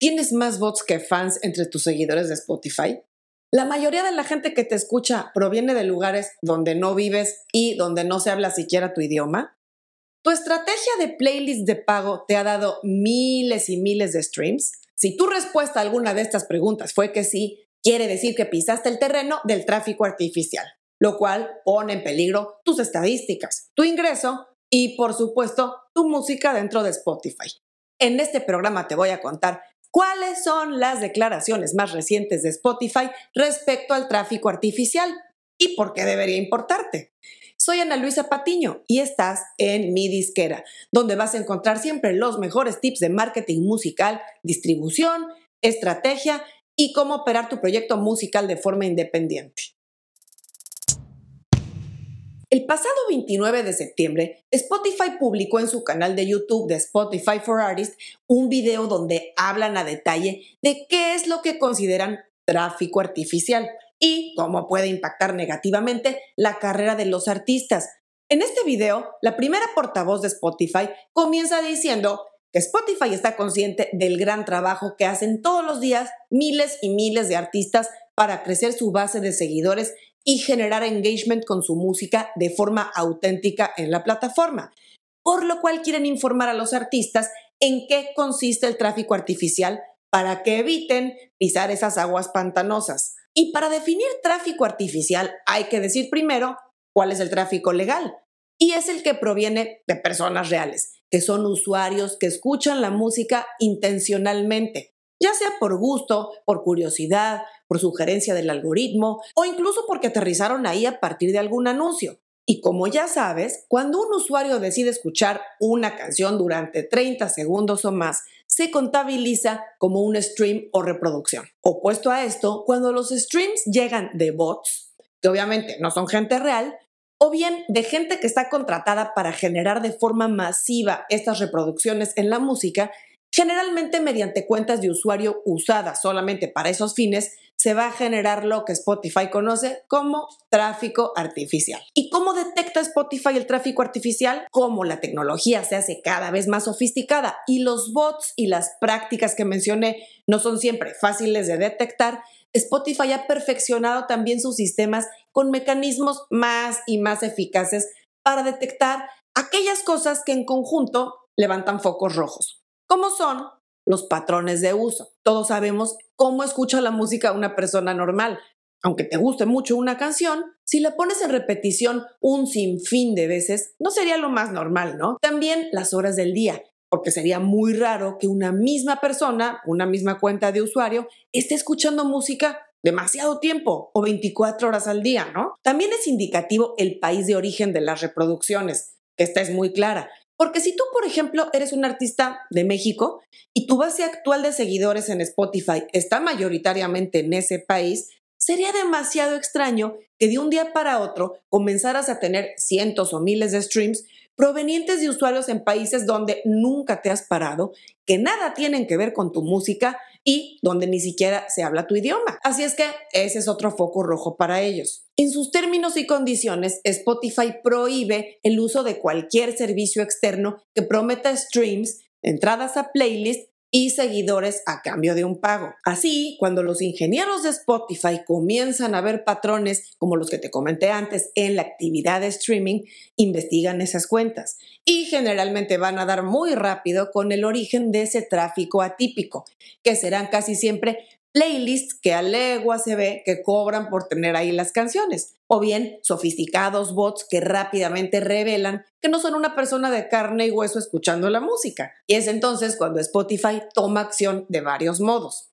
¿Tienes más bots que fans entre tus seguidores de Spotify? La mayoría de la gente que te escucha proviene de lugares donde no vives y donde no se habla siquiera tu idioma. ¿Tu estrategia de playlist de pago te ha dado miles y miles de streams? Si tu respuesta a alguna de estas preguntas fue que sí, quiere decir que pisaste el terreno del tráfico artificial, lo cual pone en peligro tus estadísticas, tu ingreso y, por supuesto, tu música dentro de Spotify. En este programa te voy a contar ¿Cuáles son las declaraciones más recientes de Spotify respecto al tráfico artificial? ¿Y por qué debería importarte? Soy Ana Luisa Patiño y estás en mi disquera, donde vas a encontrar siempre los mejores tips de marketing musical, distribución, estrategia y cómo operar tu proyecto musical de forma independiente. El pasado 29 de septiembre, Spotify publicó en su canal de YouTube de Spotify for Artists un video donde hablan a detalle de qué es lo que consideran tráfico artificial y cómo puede impactar negativamente la carrera de los artistas. En este video, la primera portavoz de Spotify comienza diciendo que Spotify está consciente del gran trabajo que hacen todos los días miles y miles de artistas para crecer su base de seguidores y generar engagement con su música de forma auténtica en la plataforma, por lo cual quieren informar a los artistas en qué consiste el tráfico artificial para que eviten pisar esas aguas pantanosas. Y para definir tráfico artificial hay que decir primero cuál es el tráfico legal. Y es el que proviene de personas reales, que son usuarios que escuchan la música intencionalmente, ya sea por gusto, por curiosidad, por sugerencia del algoritmo o incluso porque aterrizaron ahí a partir de algún anuncio. Y como ya sabes, cuando un usuario decide escuchar una canción durante 30 segundos o más, se contabiliza como un stream o reproducción. Opuesto a esto, cuando los streams llegan de bots, que obviamente no son gente real, o bien de gente que está contratada para generar de forma masiva estas reproducciones en la música, generalmente mediante cuentas de usuario usadas solamente para esos fines, se va a generar lo que Spotify conoce como tráfico artificial. ¿Y cómo detecta Spotify el tráfico artificial? Como la tecnología se hace cada vez más sofisticada y los bots y las prácticas que mencioné no son siempre fáciles de detectar, Spotify ha perfeccionado también sus sistemas con mecanismos más y más eficaces para detectar aquellas cosas que en conjunto levantan focos rojos, como son los patrones de uso. Todos sabemos cómo escucha la música una persona normal. Aunque te guste mucho una canción, si la pones en repetición un sinfín de veces, no sería lo más normal, ¿no? También las horas del día, porque sería muy raro que una misma persona, una misma cuenta de usuario, esté escuchando música demasiado tiempo o 24 horas al día, ¿no? También es indicativo el país de origen de las reproducciones, esta es muy clara. Porque si tú, por ejemplo, eres un artista de México y tu base actual de seguidores en Spotify está mayoritariamente en ese país, sería demasiado extraño que de un día para otro comenzaras a tener cientos o miles de streams provenientes de usuarios en países donde nunca te has parado, que nada tienen que ver con tu música y donde ni siquiera se habla tu idioma. Así es que ese es otro foco rojo para ellos. En sus términos y condiciones, Spotify prohíbe el uso de cualquier servicio externo que prometa streams, entradas a playlists y seguidores a cambio de un pago. Así, cuando los ingenieros de Spotify comienzan a ver patrones como los que te comenté antes en la actividad de streaming, investigan esas cuentas y generalmente van a dar muy rápido con el origen de ese tráfico atípico, que serán casi siempre playlists que a legua se ve que cobran por tener ahí las canciones, o bien sofisticados bots que rápidamente revelan que no son una persona de carne y hueso escuchando la música. Y es entonces cuando Spotify toma acción de varios modos.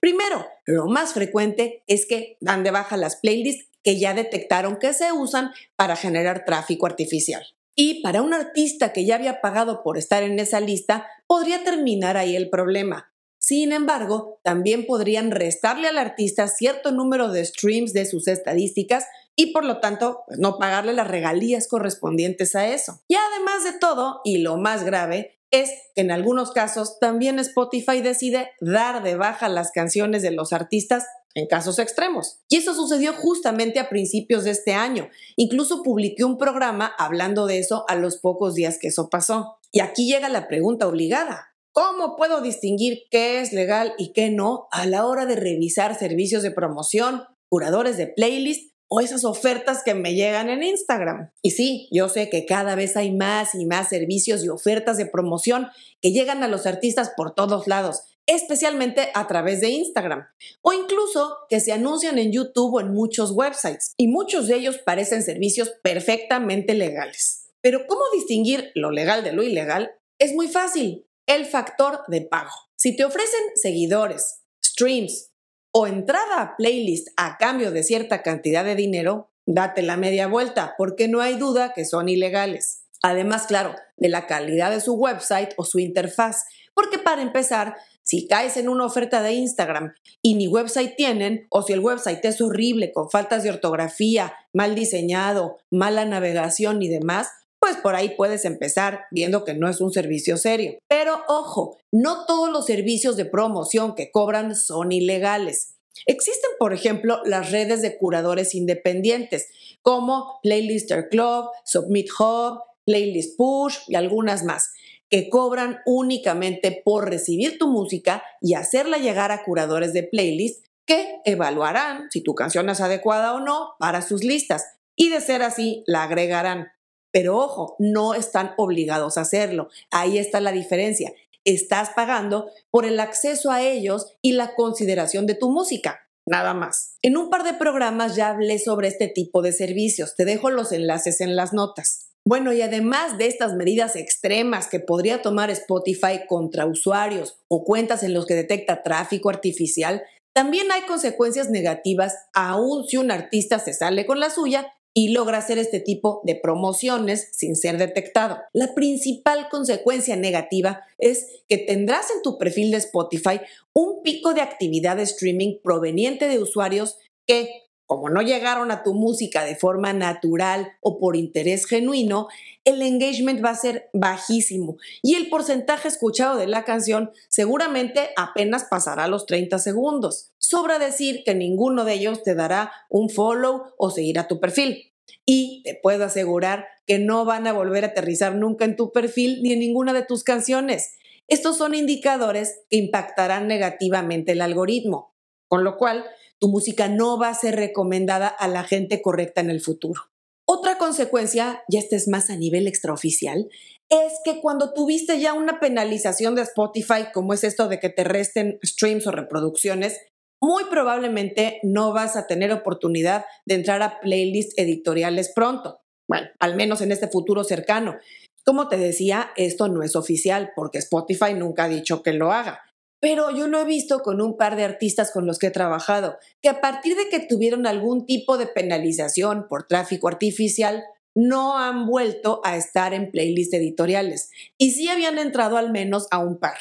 Primero, lo más frecuente es que dan de baja las playlists que ya detectaron que se usan para generar tráfico artificial. Y para un artista que ya había pagado por estar en esa lista, podría terminar ahí el problema, sin embargo, también podrían restarle al artista cierto número de streams de sus estadísticas y por lo tanto pues, no pagarle las regalías correspondientes a eso. Y además de todo, y lo más grave, es que en algunos casos también Spotify decide dar de baja las canciones de los artistas en casos extremos. Y eso sucedió justamente a principios de este año. Incluso publiqué un programa hablando de eso a los pocos días que eso pasó. Y aquí llega la pregunta obligada. ¿Cómo puedo distinguir qué es legal y qué no a la hora de revisar servicios de promoción, curadores de playlist o esas ofertas que me llegan en Instagram? Y sí, yo sé que cada vez hay más y más servicios y ofertas de promoción que llegan a los artistas por todos lados, especialmente a través de Instagram, o incluso que se anuncian en YouTube o en muchos websites, y muchos de ellos parecen servicios perfectamente legales. Pero ¿cómo distinguir lo legal de lo ilegal? Es muy fácil, el factor de pago. Si te ofrecen seguidores, streams o entrada a playlist a cambio de cierta cantidad de dinero, date la media vuelta porque no hay duda que son ilegales. Además, claro, de la calidad de su website o su interfaz, porque para empezar, si caes en una oferta de Instagram y ni website tienen, o si el website es horrible, con faltas de ortografía, mal diseñado, mala navegación y demás, pues por ahí puedes empezar viendo que no es un servicio serio. Pero ojo, no todos los servicios de promoción que cobran son ilegales. Existen, por ejemplo, las redes de curadores independientes, como Playlister Club, Submit Hub, Playlist Push y algunas más que cobran únicamente por recibir tu música y hacerla llegar a curadores de playlist que evaluarán si tu canción es adecuada o no para sus listas y de ser así la agregarán. Pero ojo, no están obligados a hacerlo. Ahí está la diferencia. Estás pagando por el acceso a ellos y la consideración de tu música. Nada más. En un par de programas ya hablé sobre este tipo de servicios. Te dejo los enlaces en las notas. Bueno, y además de estas medidas extremas que podría tomar Spotify contra usuarios o cuentas en los que detecta tráfico artificial, también hay consecuencias negativas aun si un artista se sale con la suya y logra hacer este tipo de promociones sin ser detectado. La principal consecuencia negativa es que tendrás en tu perfil de Spotify un pico de actividad de streaming proveniente de usuarios que como no llegaron a tu música de forma natural o por interés genuino, el engagement va a ser bajísimo y el porcentaje escuchado de la canción seguramente apenas pasará los 30 segundos. Sobra decir que ninguno de ellos te dará un follow o seguir a tu perfil. Y te puedo asegurar que no van a volver a aterrizar nunca en tu perfil ni en ninguna de tus canciones. Estos son indicadores que impactarán negativamente el algoritmo, con lo cual tu música no va a ser recomendada a la gente correcta en el futuro. Otra consecuencia, y este es más a nivel extraoficial, es que cuando tuviste ya una penalización de Spotify, como es esto de que te resten streams o reproducciones, muy probablemente no vas a tener oportunidad de entrar a playlists editoriales pronto. Bueno, al menos en este futuro cercano. Como te decía, esto no es oficial porque Spotify nunca ha dicho que lo haga. Pero yo lo he visto con un par de artistas con los que he trabajado, que a partir de que tuvieron algún tipo de penalización por tráfico artificial, no han vuelto a estar en playlists editoriales y sí habían entrado al menos a un par.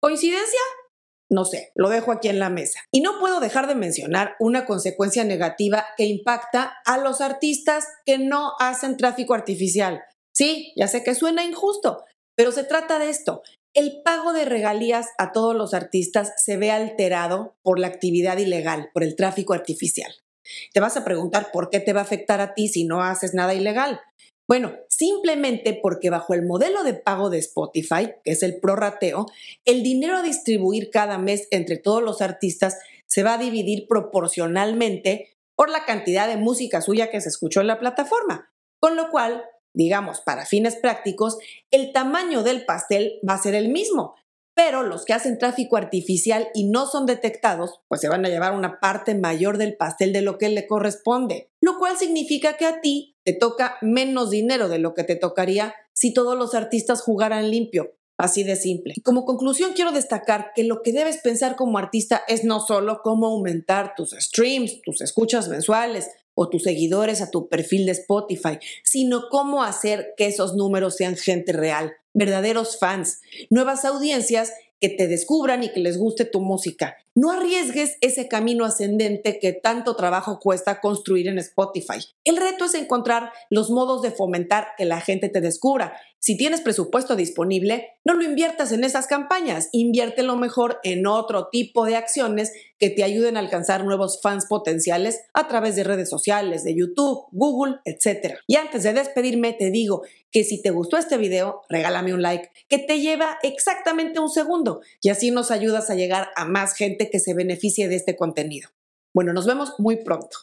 ¿Coincidencia? No sé, lo dejo aquí en la mesa. Y no puedo dejar de mencionar una consecuencia negativa que impacta a los artistas que no hacen tráfico artificial. Sí, ya sé que suena injusto, pero se trata de esto el pago de regalías a todos los artistas se ve alterado por la actividad ilegal, por el tráfico artificial. Te vas a preguntar por qué te va a afectar a ti si no haces nada ilegal. Bueno, simplemente porque bajo el modelo de pago de Spotify, que es el prorrateo, el dinero a distribuir cada mes entre todos los artistas se va a dividir proporcionalmente por la cantidad de música suya que se escuchó en la plataforma. Con lo cual, digamos, para fines prácticos, el tamaño del pastel va a ser el mismo, pero los que hacen tráfico artificial y no son detectados, pues se van a llevar una parte mayor del pastel de lo que le corresponde, lo cual significa que a ti te toca menos dinero de lo que te tocaría si todos los artistas jugaran limpio. Así de simple. Y como conclusión quiero destacar que lo que debes pensar como artista es no solo cómo aumentar tus streams, tus escuchas mensuales, o tus seguidores a tu perfil de Spotify, sino cómo hacer que esos números sean gente real, verdaderos fans, nuevas audiencias que te descubran y que les guste tu música. No arriesgues ese camino ascendente que tanto trabajo cuesta construir en Spotify. El reto es encontrar los modos de fomentar que la gente te descubra si tienes presupuesto disponible, no lo inviertas en esas campañas, inviértelo mejor en otro tipo de acciones que te ayuden a alcanzar nuevos fans potenciales a través de redes sociales, de YouTube, Google, etc. Y antes de despedirme, te digo que si te gustó este video, regálame un like que te lleva exactamente un segundo y así nos ayudas a llegar a más que se beneficie de este contenido. Bueno, nos vemos muy pronto.